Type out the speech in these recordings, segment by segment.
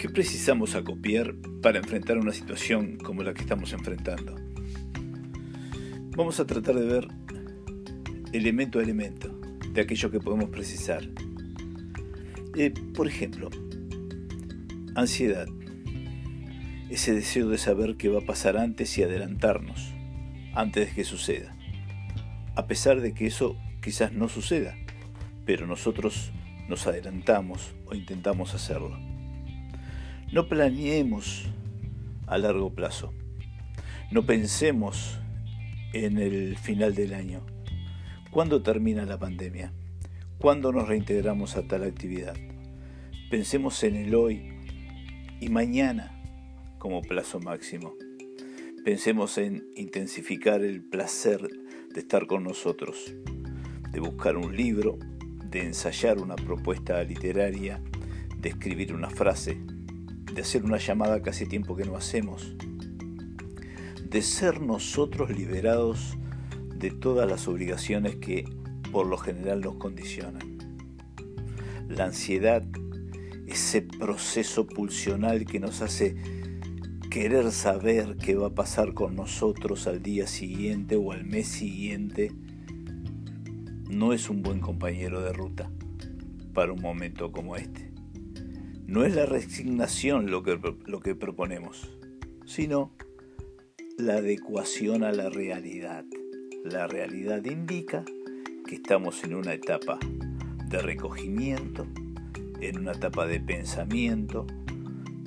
¿Qué precisamos acopiar para enfrentar una situación como la que estamos enfrentando? Vamos a tratar de ver elemento a elemento de aquello que podemos precisar. Eh, por ejemplo, ansiedad. Ese deseo de saber qué va a pasar antes y adelantarnos, antes de que suceda. A pesar de que eso quizás no suceda, pero nosotros nos adelantamos o intentamos hacerlo. No planeemos a largo plazo. No pensemos en el final del año. ¿Cuándo termina la pandemia? ¿Cuándo nos reintegramos a tal actividad? Pensemos en el hoy y mañana como plazo máximo. Pensemos en intensificar el placer de estar con nosotros, de buscar un libro, de ensayar una propuesta literaria, de escribir una frase, de hacer una llamada que hace tiempo que no hacemos, de ser nosotros liberados de todas las obligaciones que por lo general nos condicionan. La ansiedad, ese proceso pulsional que nos hace querer saber qué va a pasar con nosotros al día siguiente o al mes siguiente, no es un buen compañero de ruta para un momento como este. No es la resignación lo que, lo que proponemos, sino la adecuación a la realidad. La realidad indica que estamos en una etapa de recogimiento, en una etapa de pensamiento,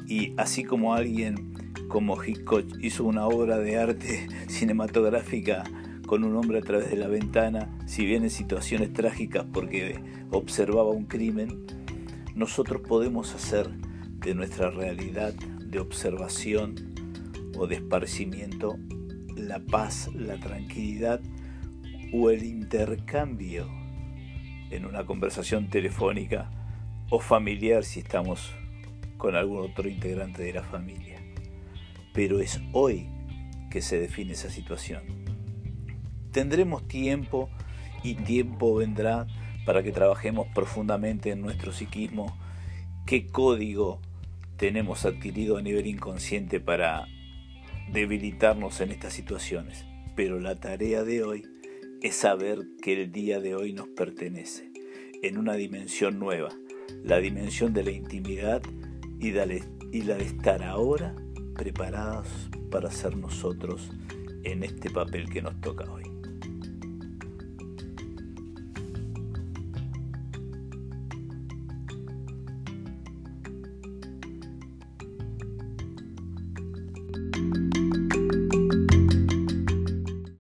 y así como alguien como Hitchcock hizo una obra de arte cinematográfica con un hombre a través de la ventana, si bien en situaciones trágicas porque observaba un crimen, nosotros podemos hacer de nuestra realidad de observación o de la paz, la tranquilidad o el intercambio en una conversación telefónica o familiar si estamos con algún otro integrante de la familia. Pero es hoy que se define esa situación. Tendremos tiempo y tiempo vendrá para que trabajemos profundamente en nuestro psiquismo, qué código tenemos adquirido a nivel inconsciente para debilitarnos en estas situaciones. Pero la tarea de hoy es saber que el día de hoy nos pertenece, en una dimensión nueva, la dimensión de la intimidad y, la de estar ahora preparados para ser nosotros en este papel que nos toca hoy.